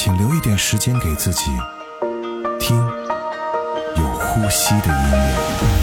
请留一点时间给自己，听有呼吸的音乐。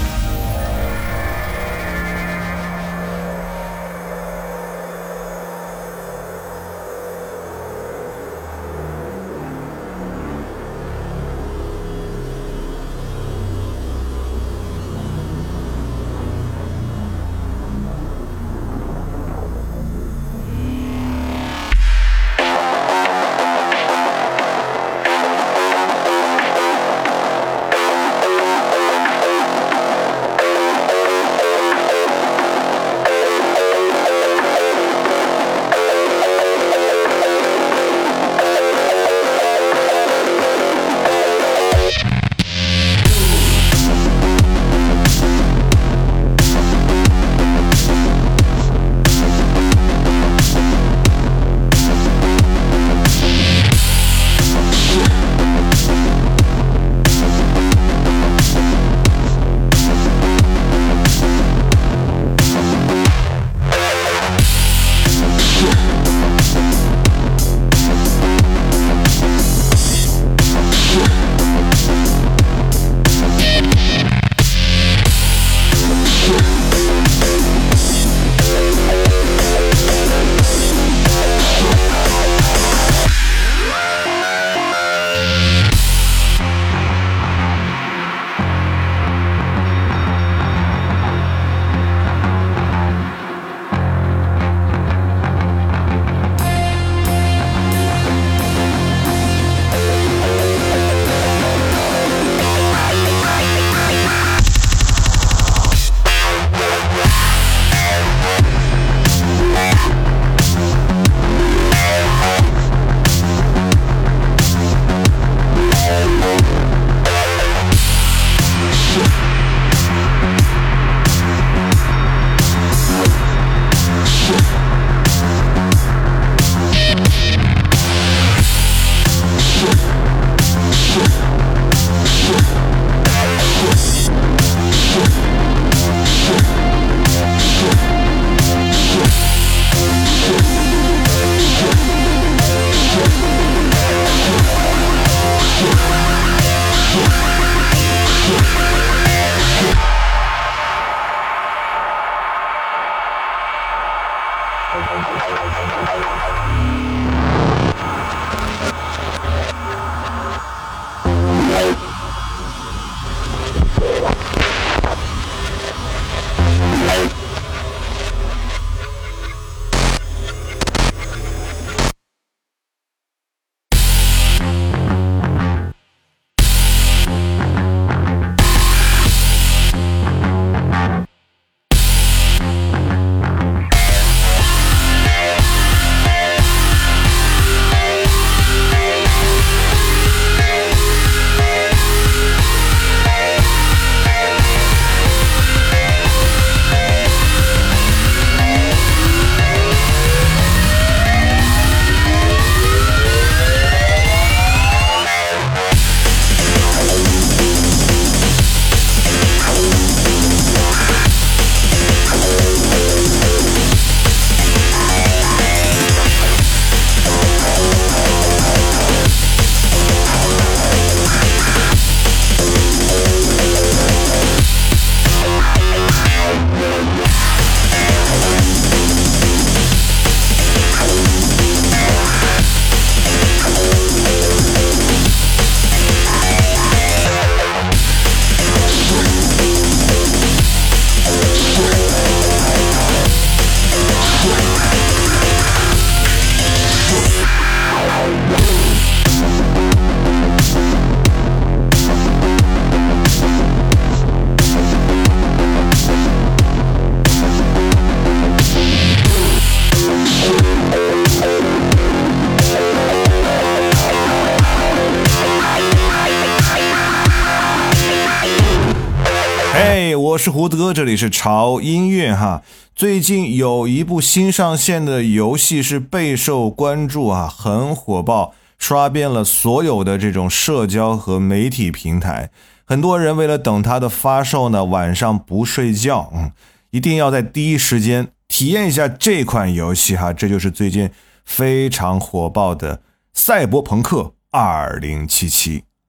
是胡德，这里是潮音乐哈。最近有一部新上线的游戏是备受关注啊，很火爆，刷遍了所有的这种社交和媒体平台。很多人为了等它的发售呢，晚上不睡觉，嗯，一定要在第一时间体验一下这款游戏哈。这就是最近非常火爆的《赛博朋克2077》。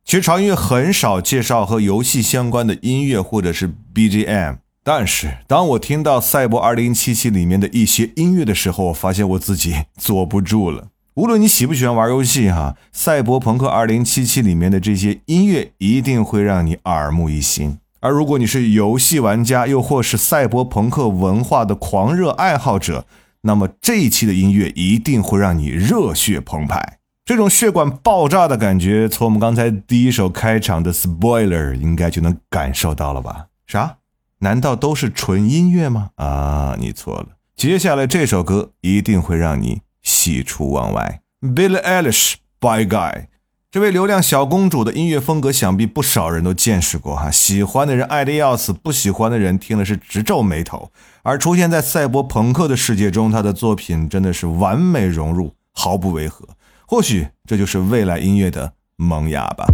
其实常音乐很少介绍和游戏相关的音乐或者是 BGM，但是当我听到《赛博2077》里面的一些音乐的时候，我发现我自己坐不住了。无论你喜不喜欢玩游戏哈，《赛博朋克2077》里面的这些音乐一定会让你耳目一新。而如果你是游戏玩家，又或是赛博朋克文化的狂热爱好者，那么这一期的音乐一定会让你热血澎湃。这种血管爆炸的感觉，从我们刚才第一首开场的 Spoiler 应该就能感受到了吧？啥？难道都是纯音乐吗？啊，你错了。接下来这首歌一定会让你喜出望外。Billie Eilish by Guy，这位流量小公主的音乐风格，想必不少人都见识过哈。喜欢的人爱得要死，不喜欢的人听了是直皱眉头。而出现在赛博朋克的世界中，她的作品真的是完美融入，毫不违和。或许这就是未来音乐的萌芽吧。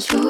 control.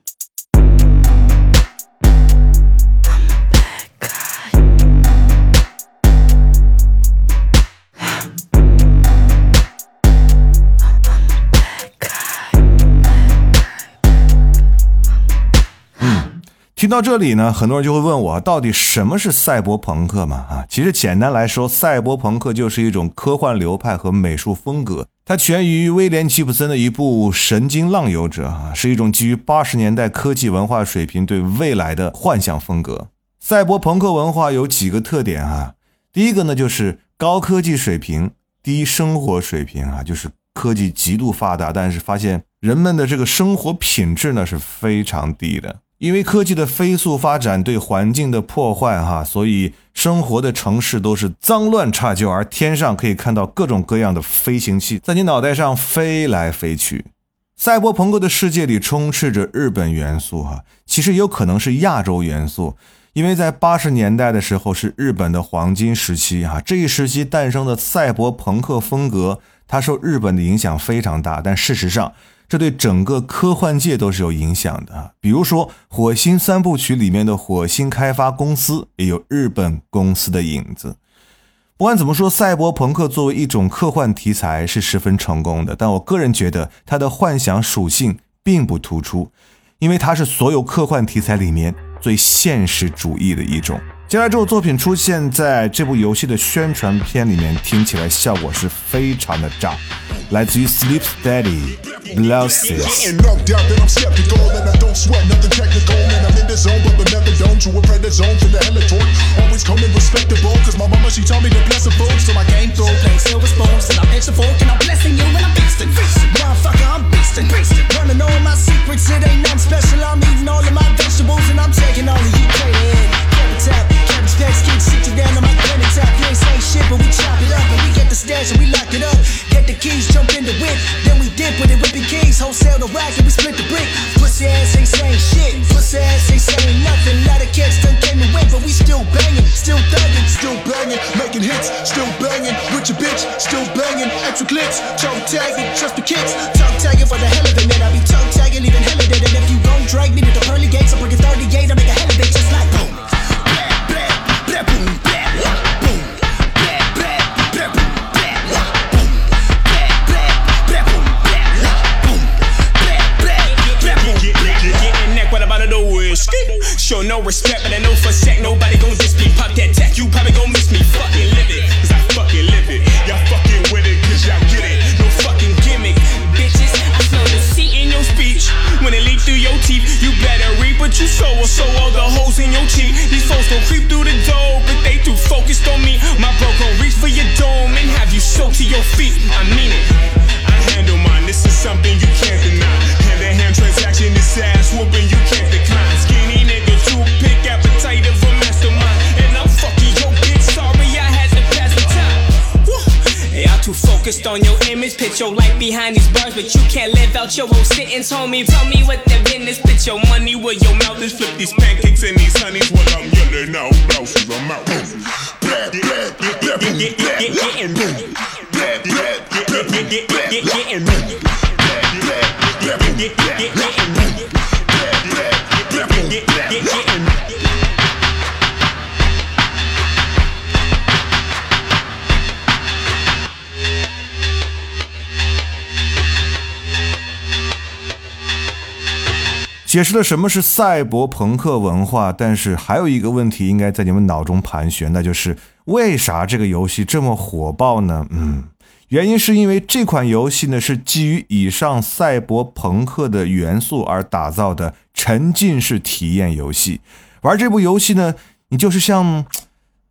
到这里呢，很多人就会问我，到底什么是赛博朋克嘛？啊，其实简单来说，赛博朋克就是一种科幻流派和美术风格，它源于威廉吉普森的一部《神经浪游者》啊，是一种基于八十年代科技文化水平对未来的幻想风格。赛博朋克文化有几个特点啊，第一个呢就是高科技水平、低生活水平啊，就是科技极度发达，但是发现人们的这个生活品质呢是非常低的。因为科技的飞速发展对环境的破坏，哈，所以生活的城市都是脏乱差旧，而天上可以看到各种各样的飞行器在你脑袋上飞来飞去。赛博朋克的世界里充斥着日本元素，哈，其实有可能是亚洲元素，因为在八十年代的时候是日本的黄金时期，哈，这一时期诞生的赛博朋克风格，它受日本的影响非常大，但事实上。这对整个科幻界都是有影响的，比如说《火星三部曲》里面的火星开发公司也有日本公司的影子。不管怎么说，赛博朋克作为一种科幻题材是十分成功的，但我个人觉得它的幻想属性并不突出，因为它是所有科幻题材里面最现实主义的一种。接下来这部作品出现在这部游戏的宣传片里面，听起来效果是非常的炸。来自于 Sleep Steady Blouses。Always coming respectable, cause my mama she told me to bless the folks. So I came through, playing silver spoons, and I'm extra fork, and I'm blessing you, and I'm beastin'. Motherfucker, I'm beastin'. Running all my secrets, it ain't nothing special. I'm eating all of my vegetables, and I'm taking all of you credit. Specs, keep sit you down on my pen top. You ain't say shit, but we chop it up and we get the stash and we lock it up. Get the keys, jump in the whip, then we dip with it, whipping keys, wholesale the rack and we split the brick. Pussy ass ain't saying shit, pussy ass ain't saying nothing. Lot of kids done came win, but we still banging, still thugging, still banging, making hits, still banging. With your bitch, still banging, extra clicks, tongue tagging, trust out your whole sentence, homie. Tell me what that business. Spit your money where your mouth is. Flip these pancakes and these honeys while I'm yelling out blouses. I'm out. Getting me. Getting me. Getting me. Getting me. 解释了什么是赛博朋克文化，但是还有一个问题应该在你们脑中盘旋，那就是为啥这个游戏这么火爆呢？嗯，原因是因为这款游戏呢是基于以上赛博朋克的元素而打造的沉浸式体验游戏。玩这部游戏呢，你就是像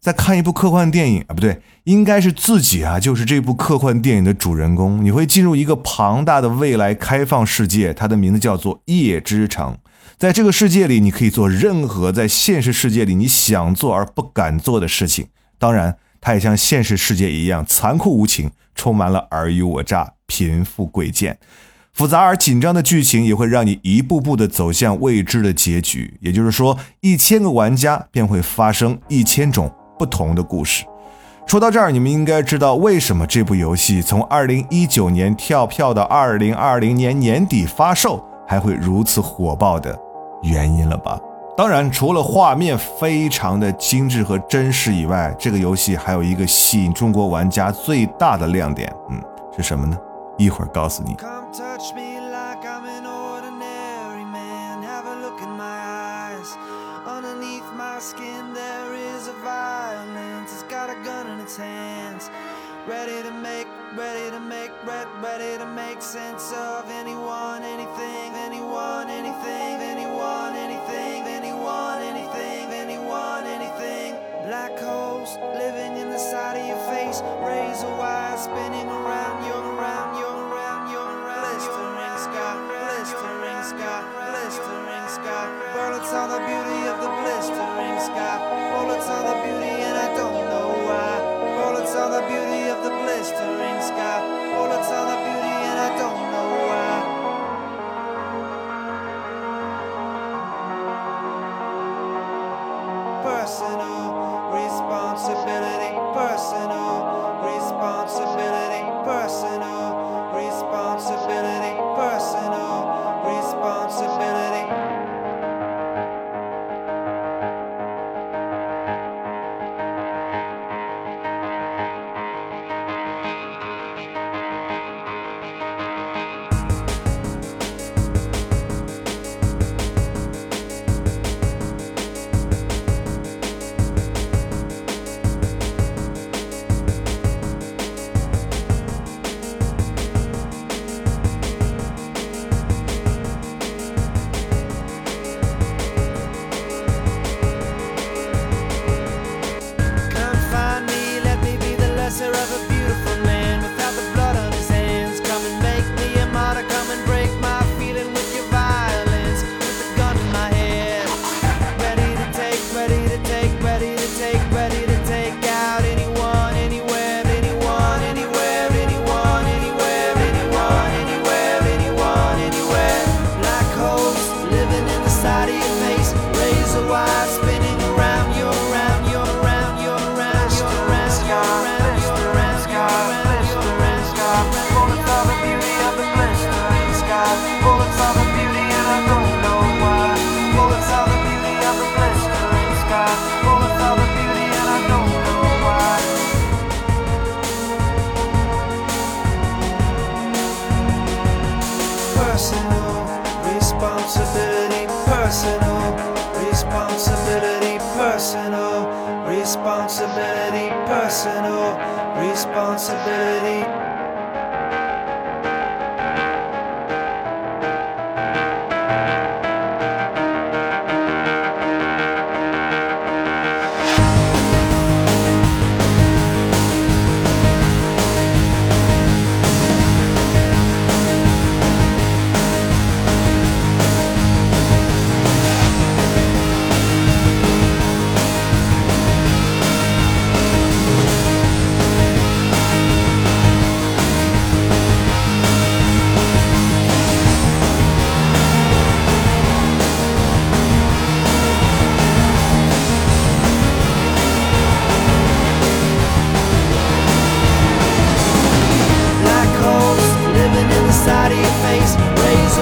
在看一部科幻电影啊，不对，应该是自己啊，就是这部科幻电影的主人公。你会进入一个庞大的未来开放世界，它的名字叫做夜之城。在这个世界里，你可以做任何在现实世界里你想做而不敢做的事情。当然，它也像现实世界一样残酷无情，充满了尔虞我诈、贫富贵贱。复杂而紧张的剧情也会让你一步步的走向未知的结局。也就是说，一千个玩家便会发生一千种。不同的故事。说到这儿，你们应该知道为什么这部游戏从二零一九年跳票到二零二零年年底发售还会如此火爆的原因了吧？当然，除了画面非常的精致和真实以外，这个游戏还有一个吸引中国玩家最大的亮点，嗯，是什么呢？一会儿告诉你。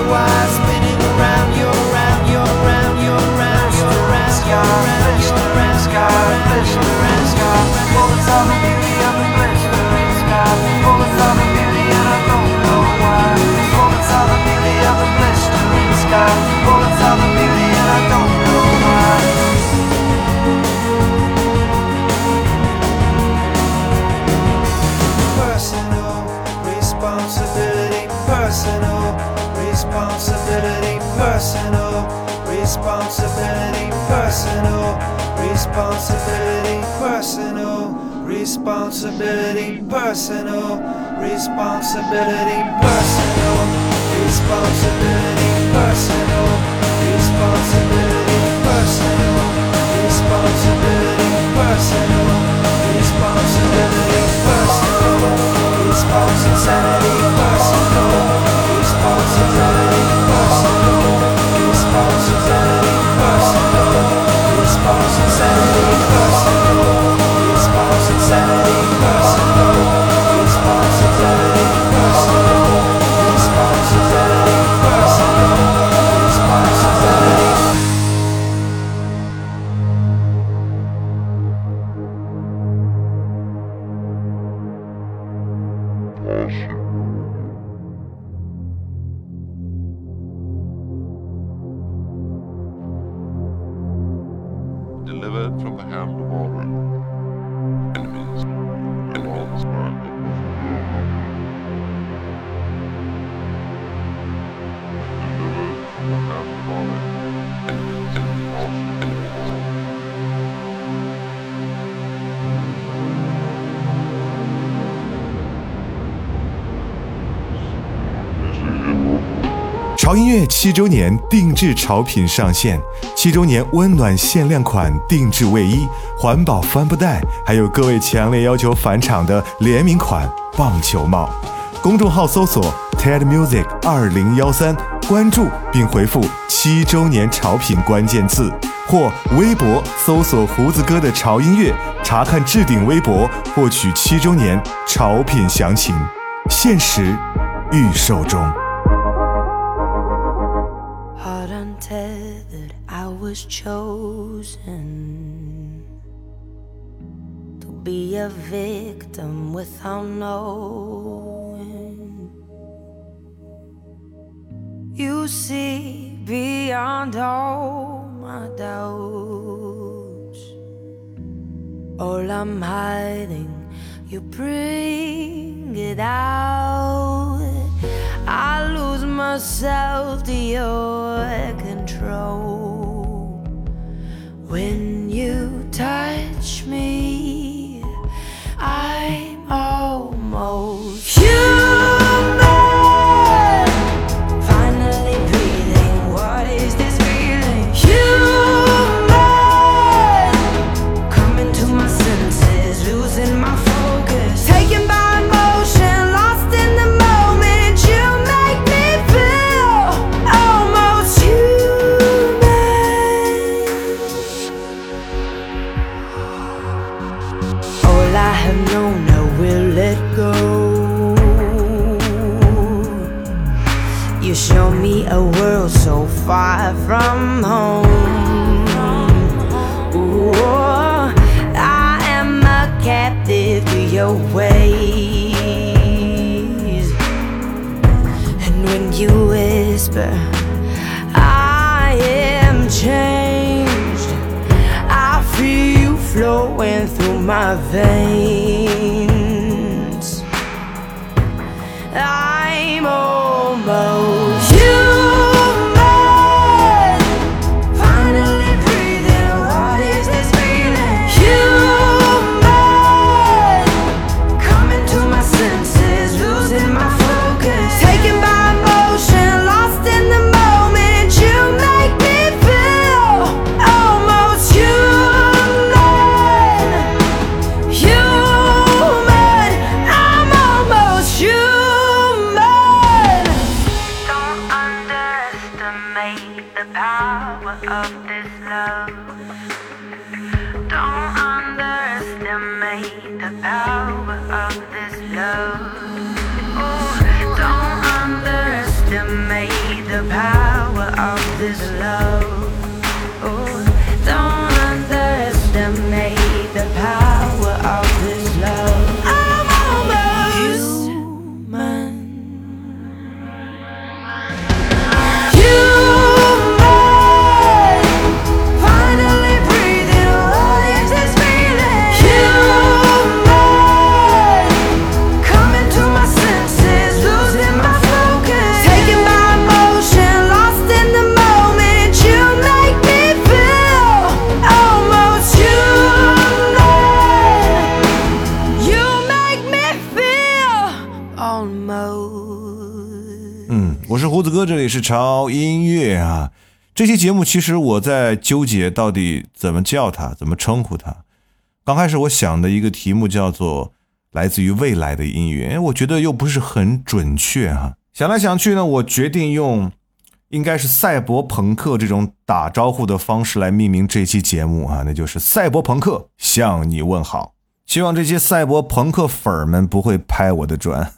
wise responsibility, personal. Responsibility, personal. Responsibility, personal. Responsibility, personal. Responsibility, personal. Responsibility, personal. Responsibility, delivered from the hand of all 音乐七周年定制潮品上线，七周年温暖限量款定制卫衣、环保帆布袋，还有各位强烈要求返场的联名款棒球帽。公众号搜索 TED Music 二零幺三，关注并回复“七周年潮品”关键字，或微博搜索“胡子哥的潮音乐”，查看置顶微博，获取七周年潮品详情。限时预售中。Victim without knowing. You see beyond all my doubts. All I'm hiding, you bring it out. I lose myself to your control. When you touch me, Oh, almost flowing through my veins. I'm 哥，这里是潮音乐啊。这期节目其实我在纠结到底怎么叫它，怎么称呼它。刚开始我想的一个题目叫做“来自于未来的音乐”，哎我觉得又不是很准确哈、想来想去呢，我决定用应该是赛博朋克这种打招呼的方式来命名这期节目啊，那就是赛博朋克向你问好。希望这些赛博朋克粉儿们不会拍我的砖。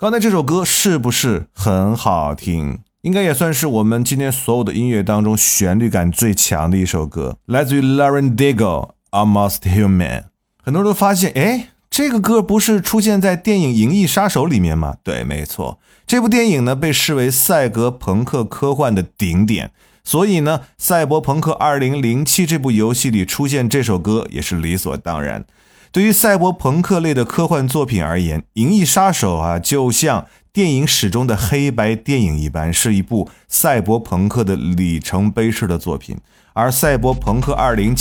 刚才这首歌是不是很好听？应该也算是我们今天所有的音乐当中旋律感最强的一首歌，来自于 Lauren Daigle，《Almost Human》。很多人都发现，哎，这个歌不是出现在电影《银翼杀手》里面吗？对，没错，这部电影呢被视为赛格朋克科幻的顶点，所以呢，《赛博朋克2077》这部游戏里出现这首歌也是理所当然。对于赛博朋克类的科幻作品而言，《银翼杀手》啊，就像电影史中的黑白电影一般，是一部赛博朋克的里程碑式的作品。而《赛博朋克2077》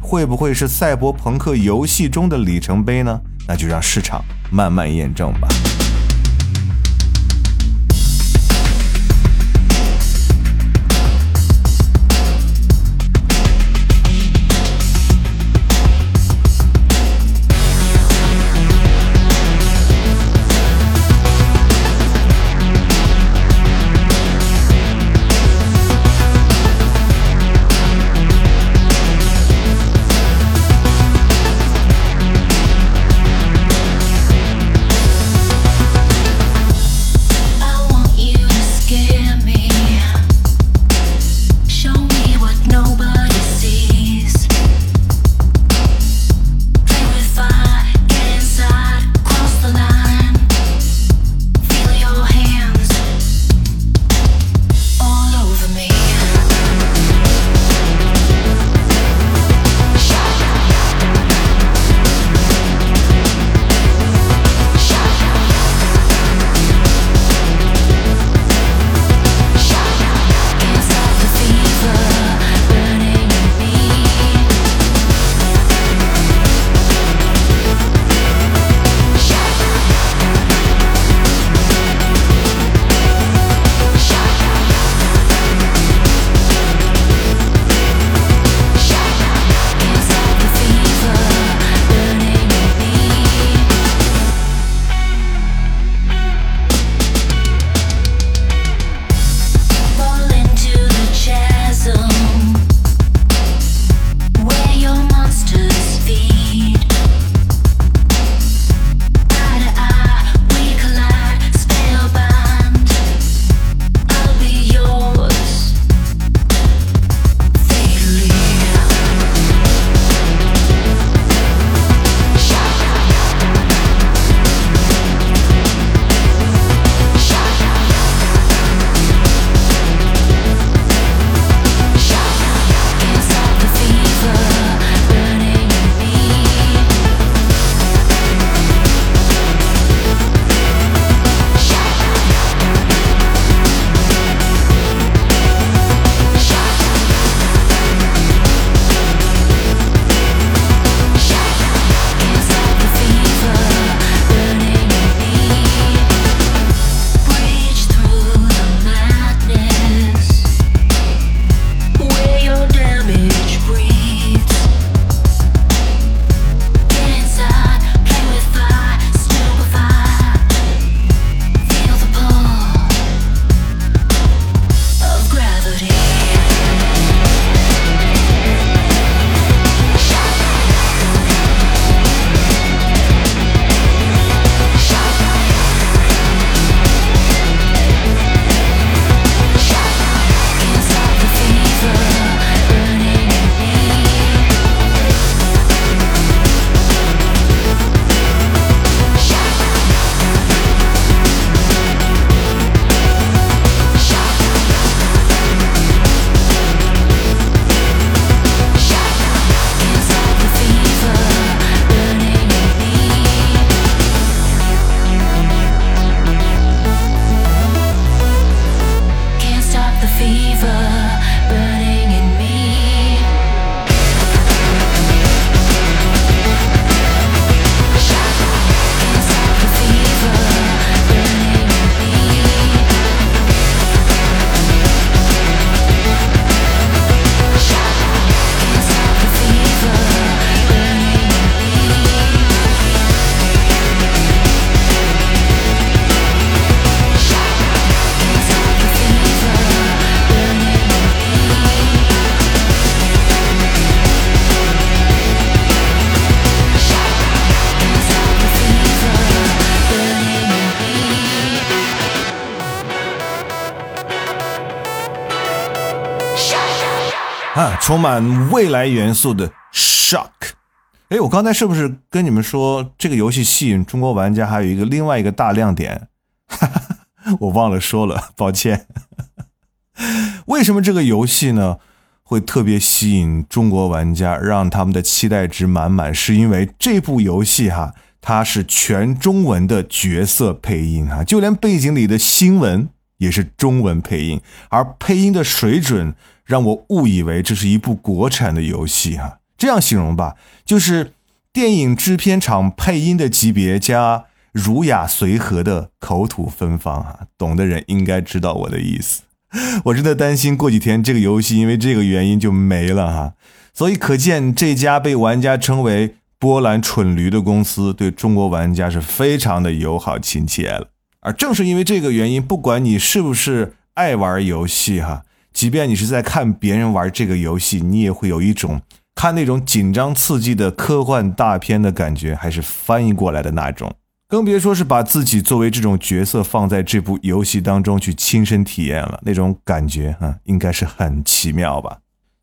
会不会是赛博朋克游戏中的里程碑呢？那就让市场慢慢验证吧。满未来元素的 Shock。哎，我刚才是不是跟你们说这个游戏吸引中国玩家还有一个另外一个大亮点？我忘了说了，抱歉。为什么这个游戏呢会特别吸引中国玩家，让他们的期待值满满？是因为这部游戏哈，它是全中文的角色配音啊，就连背景里的新闻也是中文配音，而配音的水准让我误以为这是一部国产的游戏哈。这样形容吧，就是电影制片厂配音的级别加儒雅随和的口吐芬芳啊，懂的人应该知道我的意思。我真的担心过几天这个游戏因为这个原因就没了哈，所以可见这家被玩家称为“波兰蠢驴”的公司对中国玩家是非常的友好亲切了。而正是因为这个原因，不管你是不是爱玩游戏哈，即便你是在看别人玩这个游戏，你也会有一种看那种紧张刺激的科幻大片的感觉，还是翻译过来的那种。更别说是把自己作为这种角色放在这部游戏当中去亲身体验了，那种感觉啊，应该是很奇妙吧。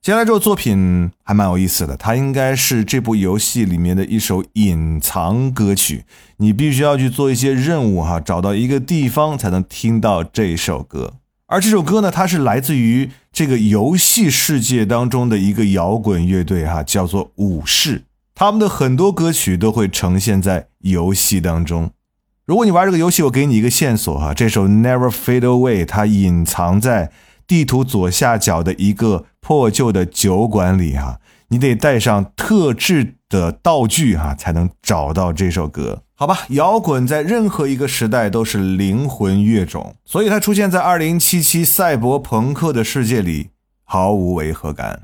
接下来这首作品还蛮有意思的，它应该是这部游戏里面的一首隐藏歌曲，你必须要去做一些任务哈，找到一个地方才能听到这首歌。而这首歌呢，它是来自于这个游戏世界当中的一个摇滚乐队哈，叫做武士。他们的很多歌曲都会呈现在游戏当中。如果你玩这个游戏，我给你一个线索哈，这首《Never Fade Away》它隐藏在地图左下角的一个破旧的酒馆里哈，你得带上特制的道具哈，才能找到这首歌。好吧，摇滚在任何一个时代都是灵魂乐种，所以它出现在二零七七赛博朋克的世界里毫无违和感。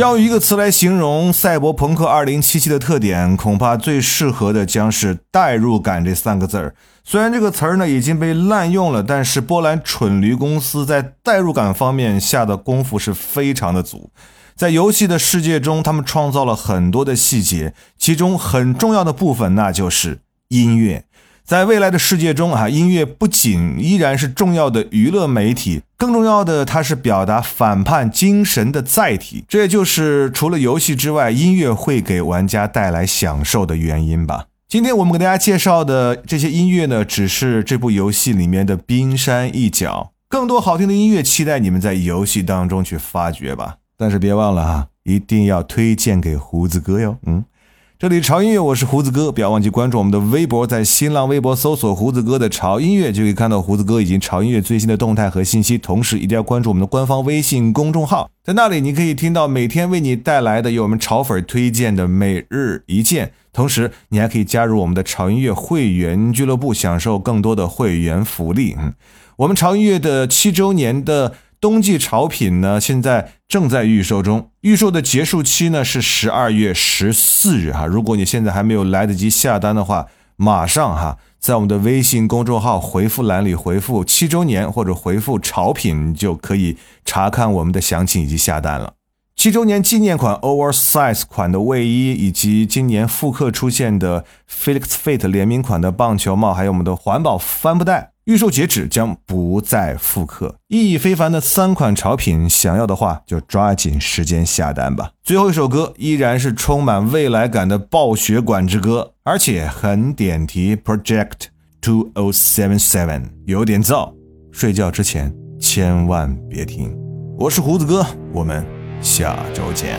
要用一个词来形容赛博朋克2077的特点，恐怕最适合的将是代入感这三个字儿。虽然这个词儿呢已经被滥用了，但是波兰蠢驴公司在代入感方面下的功夫是非常的足。在游戏的世界中，他们创造了很多的细节，其中很重要的部分那就是音乐。在未来的世界中啊，音乐不仅依然是重要的娱乐媒体，更重要的，它是表达反叛精神的载体。这也就是除了游戏之外，音乐会给玩家带来享受的原因吧。今天我们给大家介绍的这些音乐呢，只是这部游戏里面的冰山一角，更多好听的音乐，期待你们在游戏当中去发掘吧。但是别忘了啊，一定要推荐给胡子哥哟。嗯。这里潮音乐，我是胡子哥，不要忘记关注我们的微博，在新浪微博搜索“胡子哥的潮音乐”，就可以看到胡子哥以及潮音乐最新的动态和信息。同时，一定要关注我们的官方微信公众号，在那里你可以听到每天为你带来的由我们潮粉推荐的每日一见。同时，你还可以加入我们的潮音乐会员俱乐部，享受更多的会员福利。嗯，我们潮音乐的七周年的。冬季潮品呢，现在正在预售中，预售的结束期呢是十二月十四日哈。如果你现在还没有来得及下单的话，马上哈，在我们的微信公众号回复栏里回复七周年或者回复潮品，就可以查看我们的详情以及下单了。七周年纪念款 oversize 款的卫衣，以及今年复刻出现的 Felix Fit 联名款的棒球帽，还有我们的环保帆布袋。预售截止，将不再复刻。意义非凡的三款潮品，想要的话就抓紧时间下单吧。最后一首歌依然是充满未来感的暴雪管之歌，而且很点题。Project Two O Seven Seven 有点燥，睡觉之前千万别听。我是胡子哥，我们下周见。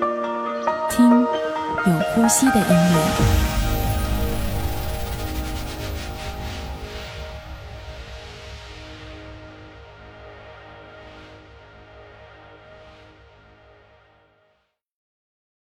有呼吸的音乐。